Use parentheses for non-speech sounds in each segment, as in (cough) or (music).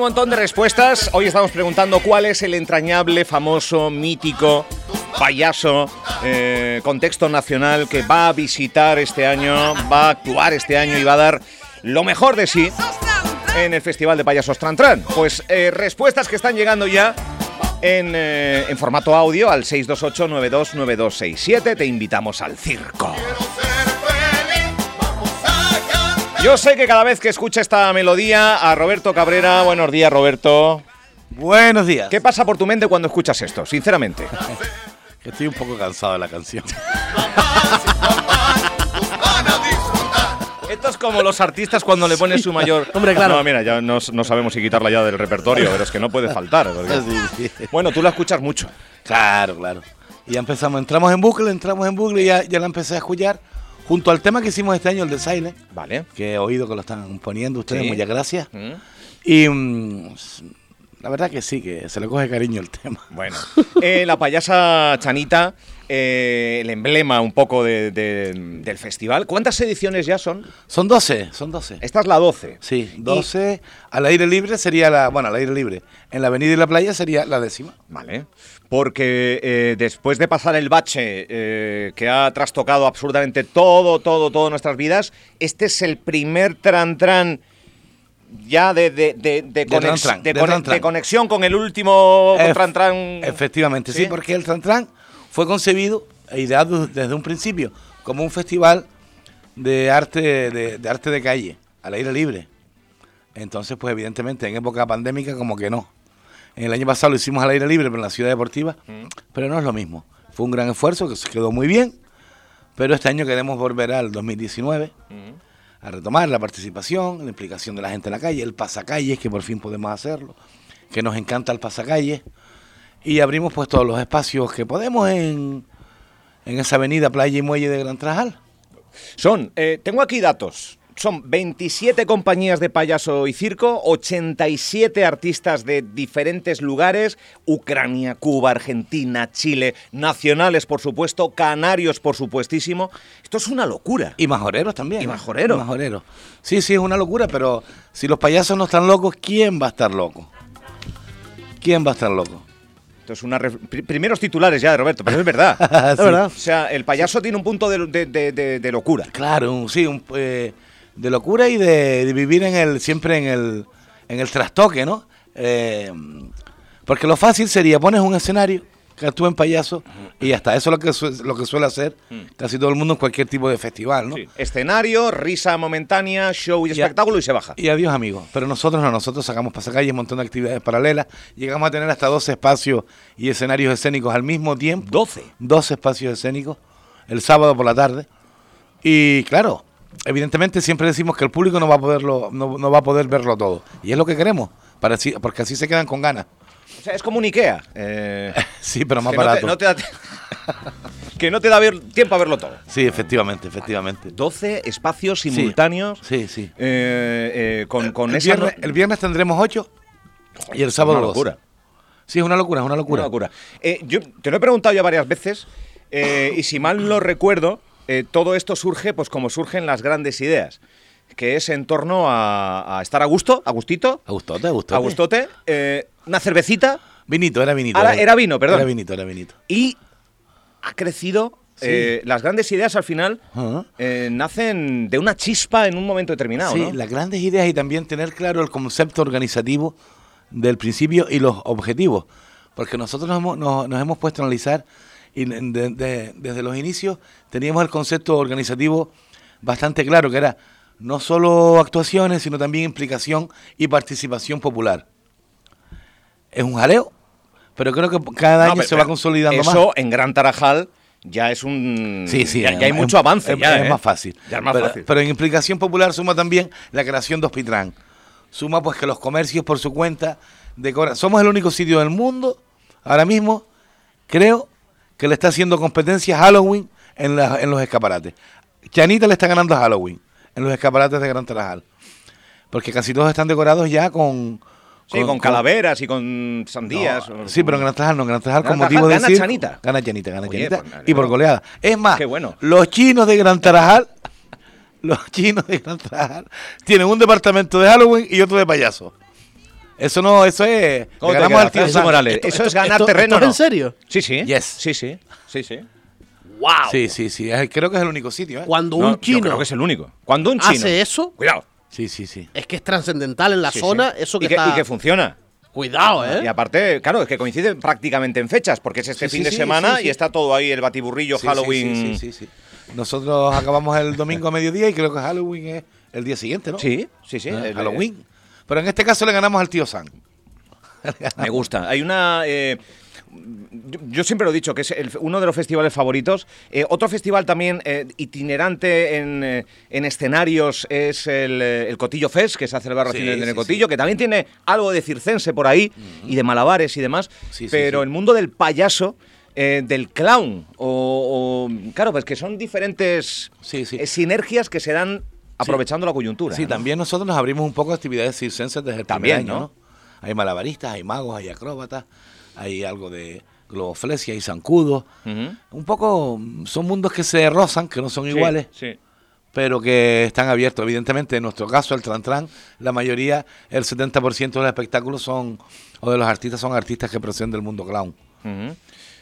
un montón de respuestas. Hoy estamos preguntando cuál es el entrañable, famoso, mítico payaso, eh, contexto nacional que va a visitar este año, va a actuar este año y va a dar lo mejor de sí en el Festival de Payasos Tran Tran. Pues eh, respuestas que están llegando ya en, eh, en formato audio al 628-929267. Te invitamos al circo. Yo sé que cada vez que escucha esta melodía a Roberto Cabrera, buenos días Roberto. Buenos días. ¿Qué pasa por tu mente cuando escuchas esto, sinceramente? Que (laughs) estoy un poco cansado de la canción. Esto es como los artistas cuando le ponen su mayor. Hombre, claro. No, mira, ya no, no sabemos si quitarla ya del repertorio, pero es que no puede faltar. porque- Sí, sí. Bueno, tú la escuchas mucho. Claro, claro. Y ya empezamos, entramos en bucle, entramos en bucle y ya, ya la empecé a escuchar. Junto al tema que hicimos este año, el de Silent, Vale. que he oído que lo están poniendo ustedes, Sí. muchas gracias. Mm, Y mm, la verdad que sí, que se le coge cariño el tema. Bueno, Eh, la payasa Chanita, eh, el emblema un poco de- de- del festival. ¿Cuántas ediciones ya son? Son 12, son 12. Esta es la 12. Sí, 12. Al aire libre sería la. Bueno, al aire libre. En la avenida y la playa sería la décima. Vale. Porque eh, después de pasar el bache eh, que ha trastocado absolutamente todo, todo, todo nuestras vidas, este es el primer tran-tran ya de, de, de, de conex- de conex- conexión con el último Ef- tran-tran. Efectivamente, sí, ¿Sí? porque el Trantran fue concebido e ideado desde un principio como un festival de arte de, de arte de calle, al aire libre. Entonces, pues evidentemente en época pandémica como que no. En el año pasado lo hicimos al aire libre, pero en la ciudad deportiva, pero no es lo mismo. Fue un gran esfuerzo que se quedó muy bien, pero este año queremos volver al 2019 a retomar la participación, la implicación de la gente en la calle, el pasacalles, que por fin podemos hacerlo, que nos encanta el pasacalles, y abrimos pues todos los espacios que podemos en, en esa avenida Playa y Muelle de Gran Trajal. Son, eh, tengo aquí datos. Son 27 compañías de payaso y circo, 87 artistas de diferentes lugares, Ucrania, Cuba, Argentina, Chile, nacionales por supuesto, canarios por supuestísimo. Esto es una locura. Y majoreros también. Y majoreros. Majoreros. Sí, sí, es una locura, pero si los payasos no están locos, ¿quién va a estar loco? ¿Quién va a estar loco? Esto es una ref- primeros titulares ya de Roberto, pero (laughs) es verdad. Sí. O sea, el payaso tiene un punto de, de- de- locura. Claro, un- sí, un, eh, de locura y de, de vivir en el siempre en el, en el trastoque, ¿no? Eh, porque lo fácil sería pones un escenario que en payaso y hasta eso es lo que, su- lo que suele hacer casi todo el mundo en cualquier tipo de festival, ¿no? Sí. Escenario, risa momentánea, show y Y a- espectáculo y se baja. Y adiós, amigos. Pero nosotros no, nosotros sacamos pasacalles, un montón de actividades paralelas. Llegamos a tener hasta 12 espacios y escenarios escénicos al mismo tiempo. 12. 12 espacios escénicos el sábado por la tarde. Y claro, evidentemente siempre decimos que el público no va a poderlo, no, no va a poder verlo todo. Y es lo que queremos, para así- porque así se quedan con ganas. O sea, es como un Ikea. eh, (laughs) Sí, pero más que no te- barato. no te da- (laughs) que no te da tiempo a verlo todo. Sí, efectivamente, efectivamente. 12 espacios simultáneos. Sí, sí. eh, eh, con, con el, esa viernes, no- el viernes tendremos 8 y el sábado una 12. locura. Sí, es una locura, es una locura. Una locura. Yo te lo he preguntado ya varias veces y si mal no recuerdo, todo esto surge pues como surgen las grandes ideas, que es en torno a, a estar a gusto, a gustito, A gustote, a gustote. a gustote, eh, una cervecita Vinito, era vinito. Era vino, perdón. Era vinito, era vinito. y ha crecido. Sí. eh, las grandes ideas al final eh, nacen de una chispa en un momento determinado. sí, ¿no? las grandes ideas y también tener claro el concepto organizativo del principio y los objetivos. Porque nosotros nos hemos, nos- nos hemos puesto a analizar y de- de- desde los inicios teníamos el concepto organizativo bastante claro, que era no solo actuaciones, sino también implicación y participación popular. Es un jaleo, pero creo que cada No, año pero- se va consolidando eso más. en Gran Tarajal ya es un. Sí, sí, Ya, ya hay mucho avance. Es, ya, es ¿eh? más fácil. Ya es más pero, fácil. pero en implicación popular suma también la creación de Hospitran. Suma pues que los comercios por su cuenta decoran. Somos el único sitio del mundo, ahora mismo, creo, que le está haciendo competencia a Halloween en, la- en los escaparates. Chanita le está ganando a Halloween en los escaparates de Gran Tarajal. Porque casi todos están decorados ya con... Sí, con, calaveras y con sandías. No, o- sí, pero en Gran Tarajal no, en Gran Tarajal Gran con motivo de gana circo, Chanita. Gana Chanita, gana Oye, Chanita. pues, y por goleada. Es más, Qué bueno. los chinos de Gran Tarajal, (laughs) los chinos de Gran Tarajal, tienen un departamento de Halloween y otro de payaso. Eso no, eso es. ¿Cómo te al tío. Morales? Esto- ¿Eso esto- es ganar esto- terreno esto es no? en serio? Sí, sí. Yes. Sí, sí. Sí, sí. ¡Wow! Sí, sí, sí. creo que es el único sitio, ¿eh? Cuando No, un yo chino creo que es el único. Cuando un chino hace eso, Cuidado. Sí, sí, sí. es que es trascendental en la Sí, zona. sí. Eso que y, que, está. y que funciona. Cuidado, ¿eh? Y aparte, claro, es que coincide prácticamente en fechas, porque es este Sí, fin sí, de sí, semana sí, sí. y está todo ahí el batiburrillo Halloween. Sí, sí, sí, sí. Nosotros acabamos el domingo a mediodía y creo que Halloween es el día siguiente, ¿no? Sí, sí, sí. Ah, el- Halloween. Pero en este caso le ganamos al tío Sam. Me gusta. Hay una. eh, yo, yo siempre lo he dicho, que es el- uno de los festivales favoritos. Eh, otro festival también eh, itinerante en, eh, en escenarios es el, eh, el Cotillo Fest, que se ha celebrado Sí, recientemente en el sí, Cotillo, que también tiene algo de circense por ahí y de malabares y demás. Sí, sí, pero sí. el mundo del payaso. eh, del clown o, o- claro pues que son diferentes Sí, sí. eh, sinergias que se dan aprovechando la coyuntura Sí, ¿no? también nosotros nos abrimos un poco de actividades circenses desde el También, primer año, ¿no? ¿no? Hay malabaristas, hay magos, hay acróbatas, hay algo de globoflesia, hay zancudos. Ujú. Un poco son mundos que se rozan, que no son Sí, iguales, sí. pero que están abiertos. Evidentemente, en nuestro caso, el Tran Tran, la mayoría, el 70% de los espectáculos son, o de los artistas, son artistas que proceden del mundo clown.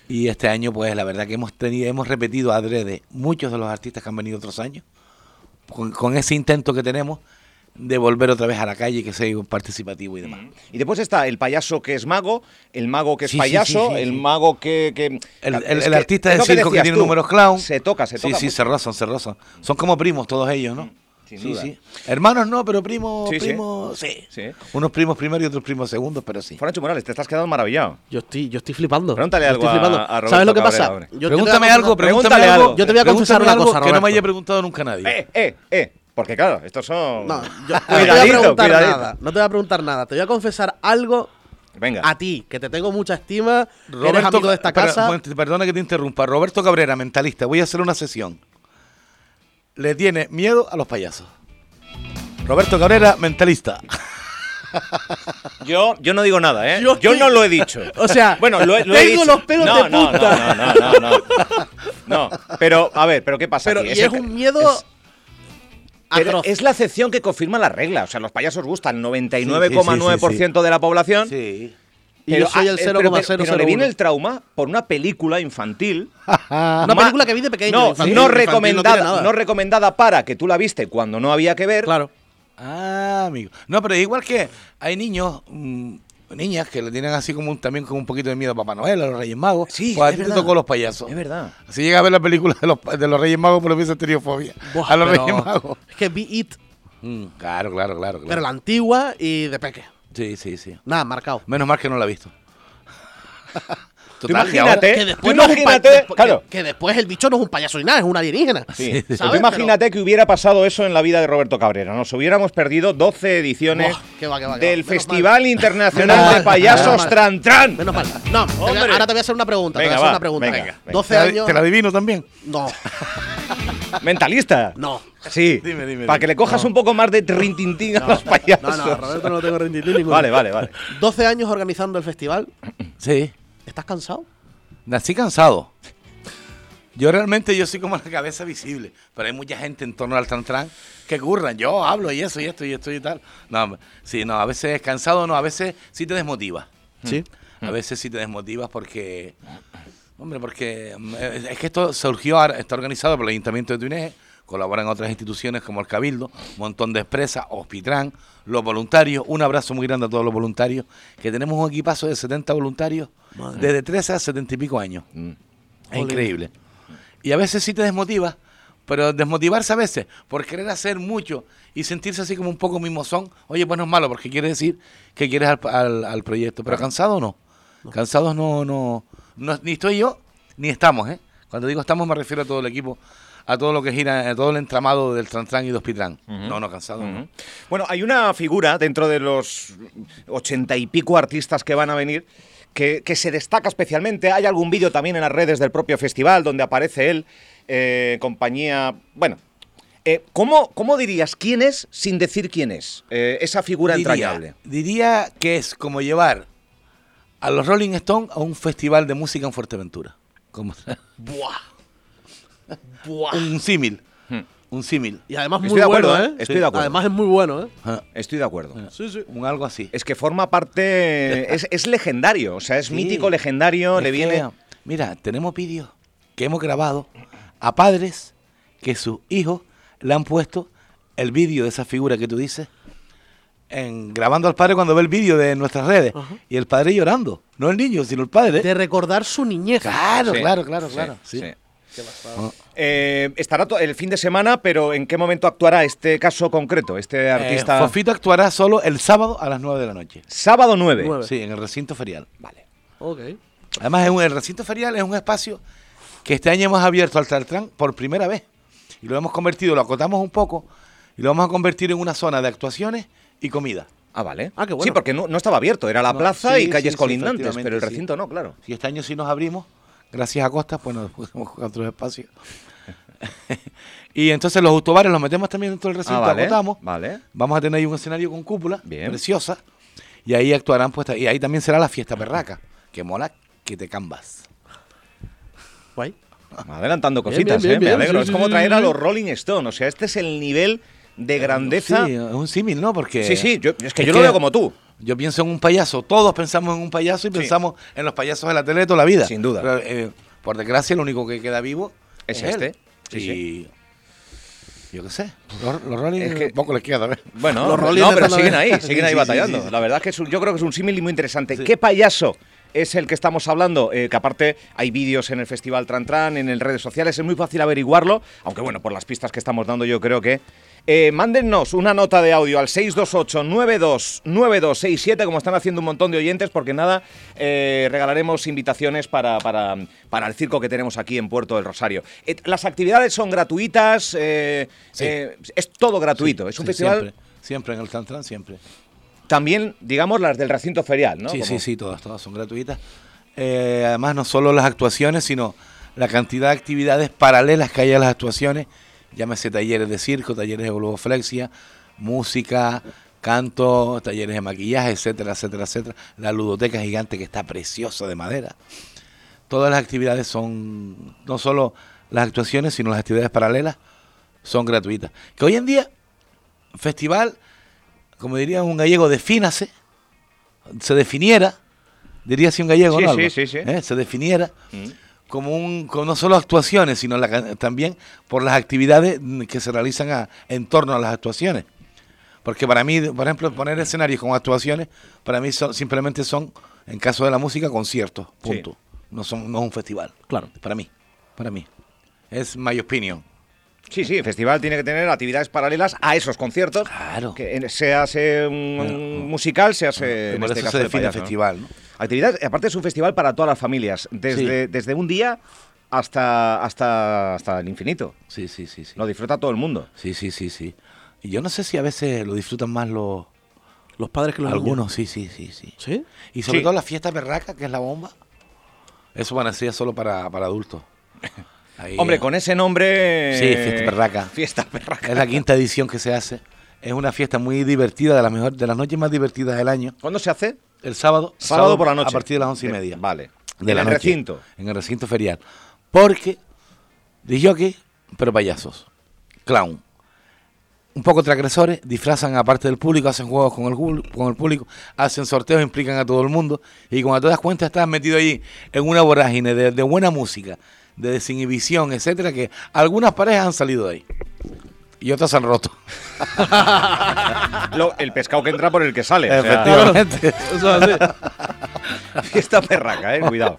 Y este año, pues la verdad que hemos tenido, hemos repetido adrede muchos de los artistas que han venido otros años, con, con ese intento que tenemos de volver otra vez a la calle, que sea participativo y demás. Y después está el payaso que es mago, el mago que es Sí, payaso, sí, sí, el sí. mago que... que- El, el- es el que artista es de lo que circo que tiene tú, números clown. Se toca, se toca. Sí, sí, se rozan, se rozan. Son como primos todos ellos, ¿no? sin sí, duda. sí. Hermanos no, pero primos, Sí, sí. primos, sí. Sí. Unos primos primeros y otros primos segundos, pero sí. Francho Morales, te estás quedando maravillado. Yo estoy, yo estoy flipando. Pregúntale Yo algo estoy flipando. a ¿Sabes lo que Cabrera, pasa? Yo te voy a pregúntame algo, pregúntale pregúntame algo. algo. Yo te voy a confesar pregúntame una algo cosa, que no me haya preguntado nunca nadie. Eh, eh, eh. Porque claro, estos son... No, yo no te voy a preguntar cuidadito. nada. No te voy a preguntar nada. Te voy a confesar algo Venga. a ti, que te tengo mucha estima. que eres amigo de esta casa. perdona que te interrumpa. Roberto Cabrera, mentalista, voy a hacer una sesión. Le tiene miedo a los payasos. Roberto Cabrera, mentalista. (laughs) Yo, yo no digo nada, ¿eh? Yo no lo he dicho. O sea, bueno, lo, he- lo he tengo dicho. los pelos no, de no, punta. No, no, no, no, no. No, pero, a ver, ¿pero qué pasa Pero aquí? y es un miedo es- pero atroz. es la excepción que confirma la regla. O sea, los payasos gustan 99,9% Sí, sí, sí, sí, de la población. Sí. Y yo soy ah, el eh, pero- pero- 0,001. Pero le viene el trauma por una película infantil. (laughs) Una película que vi de pequeño. No, infantil, no recomendada, no recomendada para que tú la viste cuando no había que ver. Claro. Ah, amigo. No, pero igual que hay niños, mm, niñas que le tienen así como un, también con un poquito de miedo a Papá Noel, a los Reyes Magos. Sí, pues a ti te tocó los payasos. Es verdad. Si llega a ver la película de los, de los Reyes Magos, por lo menos tenido fobia. A los Reyes Magos. Es que vi It, Mm, claro, claro, claro. claro. pero la antigua y de peque. Sí, sí, sí. Nada, marcado. Menos mal que no la he visto. (laughs) Total, imagínate, Que tú después, no imagínate, después- claro. que, que después el bicho no es un payaso ni nada, es un alienígena. Sí. Tú imagínate que hubiera pasado eso en la vida de Roberto Cabrera. Nos hubiéramos perdido 12 ediciones Buah, qué va, qué va, qué va. del Menos Festival Menos Internacional de mal, Payasos menos mal. Tran Tran. Menos mal. No, Hombre. ahora te voy a hacer una pregunta. Venga, te voy a hacer va, una pregunta. venga, venga. 12 ¿Te la, años. te la adivino también? No, (laughs) Mentalista. no. Sí. (laughs) Dime, dime, Para dime. que le cojas un poco más de rintintín a los payasos. No, no, Roberto no lo tengo renditín (laughs) ninguno. Vale, vale, vale. 12 años organizando el festival. Sí. ¿Estás cansado? Nací cansado. Yo realmente yo soy como la cabeza visible, pero hay mucha gente en torno al Tran que curran. Yo hablo y eso y esto y esto y tal. No, sí, no, a veces cansado, no, a veces sí te desmotiva. Sí. A veces sí te desmotivas porque, hombre, porque eh, es que esto surgió, ahora, está organizado por el Ayuntamiento de Tuineje, colaboran otras instituciones como el Cabildo, montón de empresas, Hospitran, los voluntarios, un abrazo muy grande a todos los voluntarios, que tenemos un equipazo de 70 voluntarios desde 13 a 70 y pico años. Mm. Es increíble. Y a veces sí te desmotiva, pero desmotivarse a veces por querer hacer mucho y sentirse así como un poco mimosón, oye, pues no es malo, porque quiere decir que quieres al, al- al proyecto, pero cansado no. Cansados no, no, no, ni estoy yo, ni estamos, ¿eh? Cuando digo estamos me refiero a todo el equipo, a todo lo que gira, a todo el entramado del Trantran y de Hospitran. No, no, cansado no. Bueno, hay una figura dentro de los ochenta y pico artistas que van a venir que, que se destaca especialmente. Hay algún vídeo también en las redes del propio festival donde aparece él, eh, compañía. Bueno. eh, ¿cómo, cómo dirías quién es sin decir quién es? Eh, esa figura Diría, entrañable. diría que es como llevar a los Rolling Stones a un festival de música en Fuerteventura. Como Buah. Buah. un símil. Hmm. un símil. Y además Estoy muy de acuerdo, bueno, ¿eh? ¿eh? Estoy de acuerdo. Además es muy bueno, ¿eh? Ah, Estoy de acuerdo. Sí, sí. Un algo así. Es que forma parte. (laughs) Es, es legendario, o sea, es Sí. mítico, legendario, Es le que, viene. Mira, tenemos vídeos que hemos grabado a padres que sus hijos le han puesto el vídeo de esa figura que tú dices, en, grabando al padre cuando ve el vídeo de nuestras redes. Ajá. Y el padre llorando. No el niño, sino el padre. De recordar su niñez. Claro, Sí, claro, claro, sí, claro. sí. Ah, Eh, estará el fin de semana, pero ¿en qué momento actuará este caso concreto, este eh, artista? Fofito actuará solo el sábado a las 9 de la noche. Sábado 9. Nueve. Sí, en el recinto ferial. Vale. Ok. Además, es un- el recinto ferial es un espacio que este año hemos abierto al Tartrán por primera vez. Y lo hemos convertido, lo acotamos un poco, y lo vamos a convertir en una zona de actuaciones y comida. Ah, vale. Ah, qué bueno. Sí, porque no, no estaba abierto, era la No, plaza sí, y calles sí, colindantes, pero el sí. recinto no, claro. Si este año sí nos abrimos, gracias a Costa, pues nos podemos jugar otros espacios. (laughs) y entonces los autobares los metemos también dentro del recinto, Ah, vale. acotamos. Vale. Vamos a tener ahí un escenario con cúpula, Bien. preciosa. Y ahí actuarán, pues, y ahí también será la fiesta perraca, que mola que te cambas. Guay. Adelantando Bien, cositas, bien, ¿eh? bien, Me bien, alegro. sí, es como traer a los Rolling Stones. O sea, este es el nivel de grandeza. Sí, es un símil, ¿no? Porque Sí, sí, yo- es que es yo lo que- veo como tú. Yo pienso en un payaso, todos pensamos en un payaso y Sí. pensamos en los payasos de la tele de toda la vida. Sin duda. Pero, eh, por desgracia, lo único que queda vivo Es es, este. él. Sí, y yo qué sé, los, los Rolling Es que- poco les queda. ¿ves? Bueno, Los Rolling no, pero siguen ahí, (laughs) siguen ahí sí, batallando. sí, sí. La verdad es que es un- yo creo que es un símil muy interesante. Sí. ¿Qué payaso es el que estamos hablando? Eh, que aparte hay vídeos en el Festival Tran Tran, en el redes sociales, es muy fácil averiguarlo, aunque bueno, por las pistas que estamos dando yo creo que... Eh, mándennos una nota de audio al 628-929267, como están haciendo un montón de oyentes, porque nada, eh, regalaremos invitaciones para, para, para el circo que tenemos aquí en Puerto del Rosario. Eh, las actividades son gratuitas, eh, Sí. es todo gratuito, es un Sí, festival... Siempre, siempre en el Tantran, siempre. También, digamos, las del recinto ferial, ¿no? sí, Como- sí, sí, todas, todas son gratuitas. Además, no solo las actuaciones, sino la cantidad de actividades paralelas que hay a las actuaciones. Llámese talleres de circo, talleres de globoflexia, música, canto, talleres de maquillaje, etcétera, etcétera, etcétera. La ludoteca gigante que está preciosa de madera. Todas las actividades son, no solo las actuaciones, sino las actividades paralelas son gratuitas. Que hoy en día, festival, como diría un gallego, defínase, se definiera, diría así un gallego, Sí, ¿no? sí, sí, sí. ¿Eh? Se definiera Mm. Como un, con no solo actuaciones, sino la también por las actividades que se realizan a- en torno a las actuaciones. Porque para mí, por ejemplo, poner escenarios con actuaciones, para mí son, simplemente son, en caso de la música, conciertos, Sí. punto. No son no es un festival. Claro. Para mí, para mí. Es my opinion. Sí, sí, el festival tiene que tener actividades paralelas a esos conciertos. Claro. Que en- sea se un, musical, sea se, en por este caso se de define festival, ¿no? Actividades, aparte es un festival para todas las familias, desde, desde un día hasta, hasta, hasta el infinito. Sí, sí, sí, sí. Lo disfruta todo el mundo. Sí, sí, sí, sí. Y yo no sé si a veces lo disfrutan más los Los padres que los algunos, sí, sí, sí, sí. ¿Sí? Y sobre Sí. todo la fiesta berraca, que es la bomba. Eso van a ser solo para, para adultos. Ahí, (laughs) Hombre, eh, con ese nombre... Sí, Fiesta Perraca. Fiesta Perraca. Es la quinta edición que se hace. Es una fiesta muy divertida, de las mejor, de las noches más divertidas del año. ¿Cuándo se hace? El sábado. Sábado por la noche. A partir de las once y media. vale. De En la el noche. recinto. En el recinto ferial. Porque, dije aquí, pero payasos. Clown. Un poco transgresores, disfrazan a parte del público, hacen juegos con el, con el público, hacen sorteos, implican a todo el mundo. Y cuando te das cuenta, estás metido ahí en una vorágine de, de buena música, de desinhibición, etcétera, que algunas parejas han salido de ahí. Y otras han roto. Lo- el pescado que entra por el que sale. o sea, Efectivamente. (laughs) Fiesta perraca, eh, cuidado.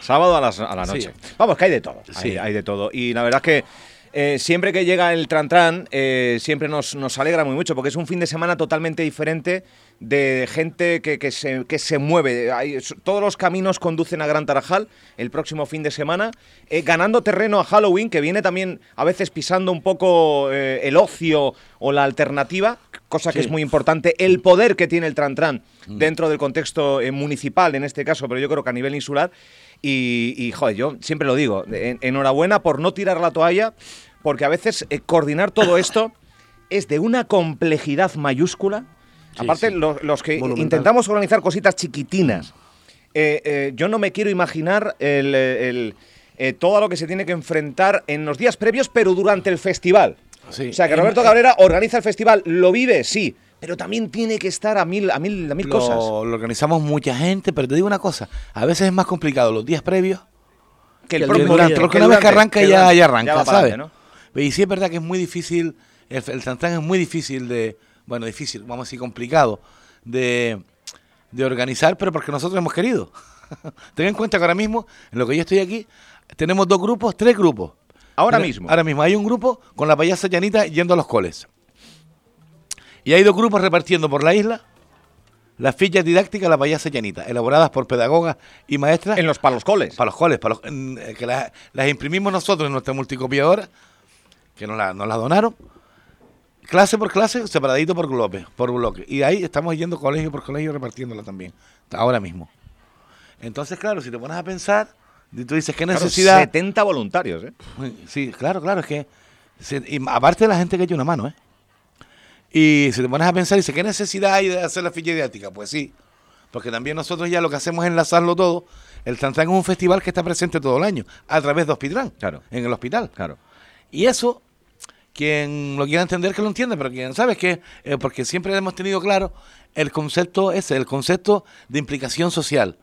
Sábado a, las- a la noche. Sí. Vamos, que hay de todo. Hay, Sí. hay de todo. Y la verdad es que eh, siempre que llega el Tran Tran, eh, siempre nos, nos alegra muy mucho, porque es un fin de semana totalmente diferente de gente que, que se, que se mueve. Hay- todos los caminos conducen a Gran Tarajal el próximo fin de semana, eh, ganando terreno a Halloween, que viene también a veces pisando un poco eh, el ocio o la alternativa, cosa que Sí. es muy importante, el poder que tiene el Tran Tran dentro del contexto eh, municipal en este caso, pero yo creo que a nivel insular. Y, y, joder, yo siempre lo digo, en- enhorabuena por no tirar la toalla, porque a veces coordinar todo esto es de una complejidad mayúscula. Sí, Aparte, sí. Los, los que Monumental. intentamos organizar cositas chiquitinas, eh, eh, yo no me quiero imaginar el, eh, el, eh, todo lo que se tiene que enfrentar en los días previos, pero durante el festival. Sí. O sea, que Roberto Cabrera organiza el festival, lo vive, sí, pero también tiene que estar a mil, a mil, a mil lo, cosas. lo organizamos mucha gente, pero te digo una cosa, a veces es más complicado los días previos Que el que propio durante, día. porque que una vez que arranca que ya, durante, ya arranca, para ¿sabes? adelante, Y sí es verdad que es muy difícil, el, el es muy difícil de, bueno, difícil, vamos a decir complicado, de, de organizar, pero porque nosotros hemos querido. (laughs) Ten en cuenta que ahora mismo, en lo que yo estoy aquí, tenemos dos grupos, tres grupos. Ahora mismo. Ahora mismo hay un grupo con la payasa llanita yendo a los coles. Y hay dos grupos repartiendo por la isla las fichas didácticas de la payasa llanita, elaboradas por pedagogas y maestras En los palos coles. para los coles, para los- en- eh, que las, las imprimimos nosotros en nuestra multicopiadora, que nos la, nos la donaron, clase por clase, separadito por bloque, por bloque. Y ahí estamos yendo colegio por colegio repartiéndola también, ahora mismo. Entonces, claro, si te pones a pensar, tú dices, ¿qué Claro, necesidad? 70 voluntarios, ¿eh? Sí, claro, claro, es que, y aparte de la gente que echa una mano, ¿eh? Y si te pones a pensar, dice, ¿qué necesidad hay de hacer la ficha didáctica? Pues sí, porque también nosotros ya lo que hacemos es enlazarlo todo. El Tantán es un festival que está presente todo el año, a través de Hospitrán, Claro. en el hospital. Claro. Y eso, quien lo quiera entender, que lo entiende, pero quien sabe que, eh, porque siempre hemos tenido claro el concepto ese, el concepto de implicación social.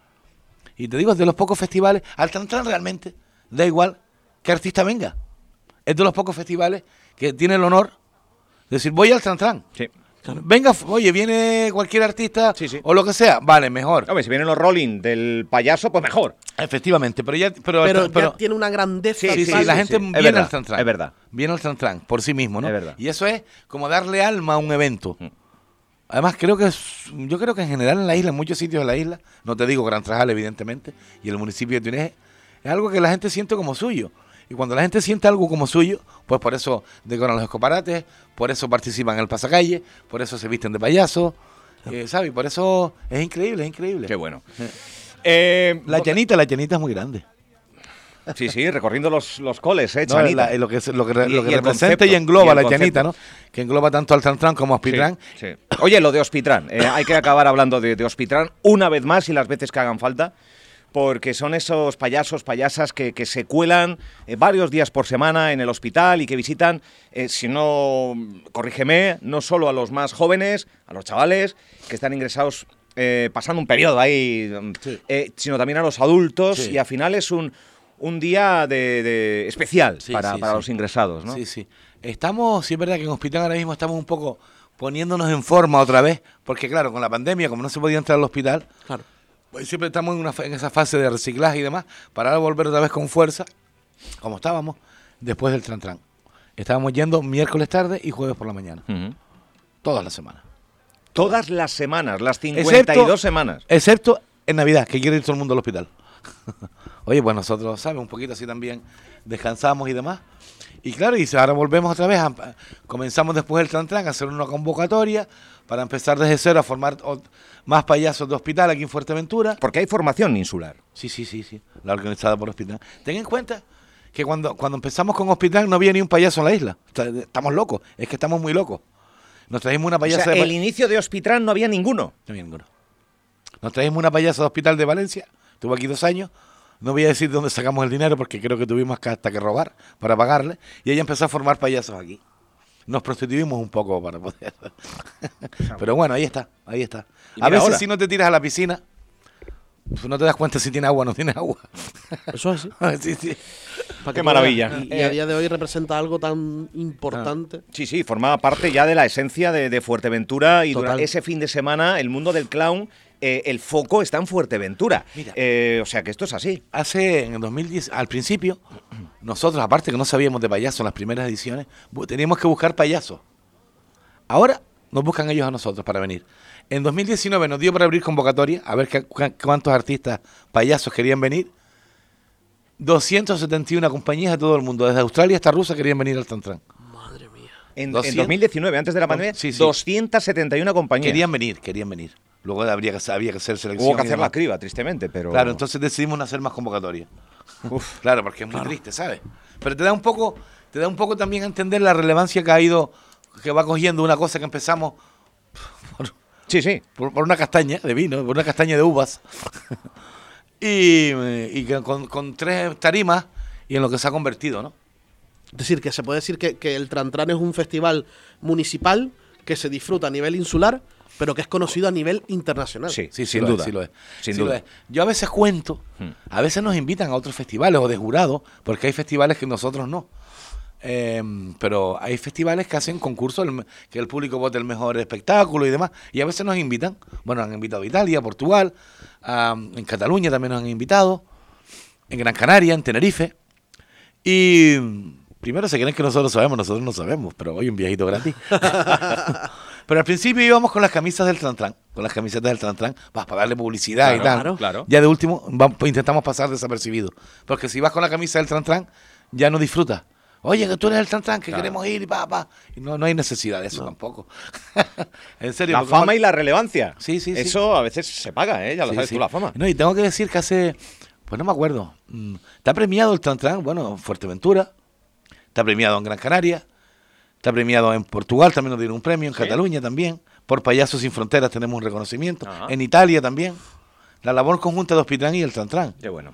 Y te digo, es de los pocos festivales, al Tantán realmente, da igual qué artista venga. Es de los pocos festivales que tiene el honor de decir, voy al Tantán. Sí. Venga, oye, viene cualquier artista Sí, sí. o lo que sea, vale, mejor. Hombre, si vienen los rolling del payaso, pues mejor. Efectivamente, pero ya, pero, Pero, pero- ya tiene una grandeza. Sí, Sí, sí, sí, la gente viene verdad, al Tantran. es verdad. Viene al Tantran por sí mismo, ¿no? Es verdad. Y eso es como darle alma a un evento. Mm. Además, creo que es- yo creo que en general en la isla, en muchos sitios de la isla, no te digo Gran Trajal, evidentemente, y el municipio de Tuneje, es algo que la gente siente como suyo. Y cuando la gente siente algo como suyo, pues por eso decoran los escoparates, por eso participan en el pasacalle, por eso se visten de payaso, eh, ¿sabes? Por eso es increíble, es increíble. Qué bueno. (laughs) Eh, La llanita, la llanita es muy grande. Sí, sí, recorriendo los, los coles, ¿eh, No, la- lo que, lo que, lo y representa concepto, y engloba y la concepto. llanita, ¿no? Que engloba tanto al Tantran como a Hospitrán. Sí, sí. Oye, lo de Hospitrán. eh, hay que acabar hablando de, de Hospitrán una vez más y las veces que hagan falta. Porque son esos payasos, payasas que, que se cuelan eh, varios días por semana en el hospital y que visitan, eh, si no, corrígeme, no solo a los más jóvenes, a los chavales que están ingresados eh, pasando un periodo ahí, mm, Sí. eh, sino también a los adultos Sí. y al final es un, un día de, de- especial Sí, para, sí, para sí. los ingresados, ¿no? Sí, sí. Estamos, sí es verdad que en Hospital ahora mismo estamos un poco poniéndonos en forma otra vez, porque claro, con la pandemia, como no se podía entrar al hospital, Claro. Pues siempre estamos en, una, en esa fase de reciclaje y demás, para ahora volver otra vez con fuerza, como estábamos, después del Tran Estábamos yendo miércoles tarde y jueves por la mañana, todas las semanas. Todas las semanas, las 52 semanas. Excepto en Navidad, que quiere ir todo el mundo al hospital. (laughs) Oye, pues nosotros, ¿sabes? Un poquito así también descansamos y demás. Y claro, y ahora volvemos otra vez, a- comenzamos después del Tran a hacer una convocatoria para empezar desde cero a formar más payasos de hospital aquí en Fuerteventura. Porque hay formación insular. Sí, sí, sí, sí, la organizada por Hospital. Ten en cuenta que cuando, cuando empezamos con Hospital no había ni un payaso en la isla. O Estamos locos, es que estamos muy locos. Nos trajimos una O payasa sea, de... el inicio de Hospitrán no había ninguno. No había ninguno. Nos trajimos una payasa de hospital de Valencia, estuvo aquí dos años, no voy a decir de dónde sacamos el dinero porque creo que tuvimos que hasta que robar para pagarle, y ella empezó a formar payasos aquí. Nos prostituimos un poco para poder. (laughs) Pero bueno, ahí está, ahí está. Y A veces ahora. si no te tiras a la piscina, pues no te das cuenta si tiene agua o no tiene agua. Eso es así. (laughs) sí, sí. Para Qué que maravilla. Y, y a día de hoy representa algo tan importante. Sí, sí, formaba parte ya de la esencia de, de Fuerteventura y Total. durante ese fin de semana el mundo del clown, eh, el foco está en Fuerteventura. Mira. Eh, o sea que esto es así. Hace en el 2010, al principio, nosotros, aparte que no sabíamos de payasos en las primeras ediciones, teníamos que buscar payasos. Ahora nos buscan ellos a nosotros para venir. En 2019 nos dio para abrir convocatoria, a ver cuántos artistas payasos querían venir. 271 compañías de todo el mundo, desde Australia hasta Rusia, querían venir al Tantran. Madre mía. En, en 200. 2019, antes de la pandemia, Sí, sí. 271 compañías. Querían venir, querían venir. Luego habría que, había que hacer selección. Hubo que hacer la criba, tristemente, pero... Claro, entonces decidimos no hacer más convocatorias. (laughs) Uf. Claro, porque es muy triste, ¿sabes? Pero te da un poco, te da un poco también a entender la relevancia que ha ido, que va cogiendo una cosa que empezamos (laughs) por, Sí, sí. por- por una castaña de vino, por una castaña de uvas. (laughs) y con, con tres tarimas y en lo que se ha convertido, ¿no? Es decir, que se puede decir que, que el Trantran es un festival municipal que se disfruta a nivel insular, pero que es conocido a nivel internacional. Sí, Sí, sin sí duda. Es, sí lo es. Sin Sí lo duda. es. Yo a veces cuento, Hmm. a veces nos invitan a otros festivales o de jurado, porque hay festivales que nosotros no. Eh, pero hay festivales que hacen concursos, que el público vote el mejor espectáculo y demás, y a veces nos invitan. Bueno, han invitado a Italia, a Portugal, a- en Cataluña también nos han invitado, en Gran Canaria, en Tenerife. Y primero se creen que nosotros sabemos, nosotros no sabemos, pero hoy un viajito gratis. (laughs) pero al principio íbamos con las camisas del Trantran, con las camisetas del Trantran, para darle publicidad y Claro, tal. claro. Ya de último intentamos pasar desapercibido. Porque si vas con la camisa del Trantran, ya no disfrutas. Oye, que tú eres el Trantran, que Claro. queremos ir y pa, pa. Y no, no hay necesidad de eso tampoco. (laughs) en serio. La fama y la relevancia. Sí, sí, sí. Eso a veces se paga, ¿eh? Ya lo Sí, sabes sí. tú, la fama. No, y tengo que decir que hace, pues no me acuerdo, mm, está premiado el Trantran, bueno, en Fuerteventura, está premiado en Gran Canaria, está premiado en Portugal, también nos dieron un premio, en Sí. Cataluña también, por Payasos Sin Fronteras tenemos un reconocimiento, Ajá. en Italia también, la labor conjunta de Hospital y el Trantran. Qué bueno.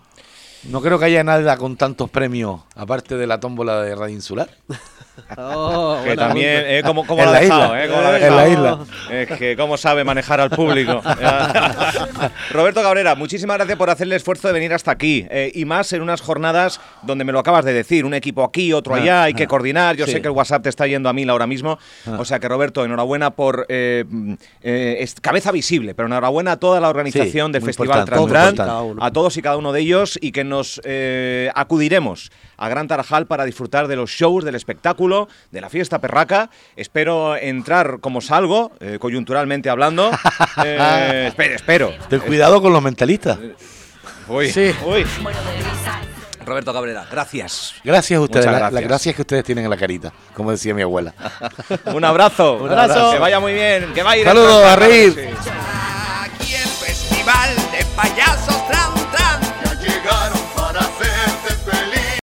No creo que haya nada con tantos premios, aparte de la tómbola de Radio Insular. (laughs) Oh, Que también, eh, ¿cómo, cómo En lo ha la dejado? isla. eh? ¿Cómo lo ha En la isla. Es que cómo sabe manejar al público. (laughs) Roberto Cabrera, muchísimas gracias por hacer el esfuerzo de venir hasta aquí. eh, y más en unas jornadas donde me lo acabas de decir, un equipo aquí, otro Ah, allá, hay que ah. coordinar. Yo Sí. sé que el WhatsApp te está yendo a mil ahora mismo. Ah. O sea que, Roberto, enhorabuena por eh, es cabeza visible, pero enhorabuena a toda la organización Sí, del Festival uno. a todos y cada uno de ellos y que nos eh, acudiremos a Gran Tarajal para disfrutar de los shows, del espectáculo, de la fiesta perraca. Espero entrar como salgo, eh, coyunturalmente hablando. (laughs) Eh, espero, espero. Ten cuidado con los mentalistas. Uy, Sí. uy. Roberto Cabrera, gracias. Gracias a ustedes, Muchas gracias. las gracias que ustedes tienen en la carita, como decía mi abuela. (laughs) Un abrazo. Un abrazo. Que vaya muy bien. Que va a ir. Saludos, a reír. Sí.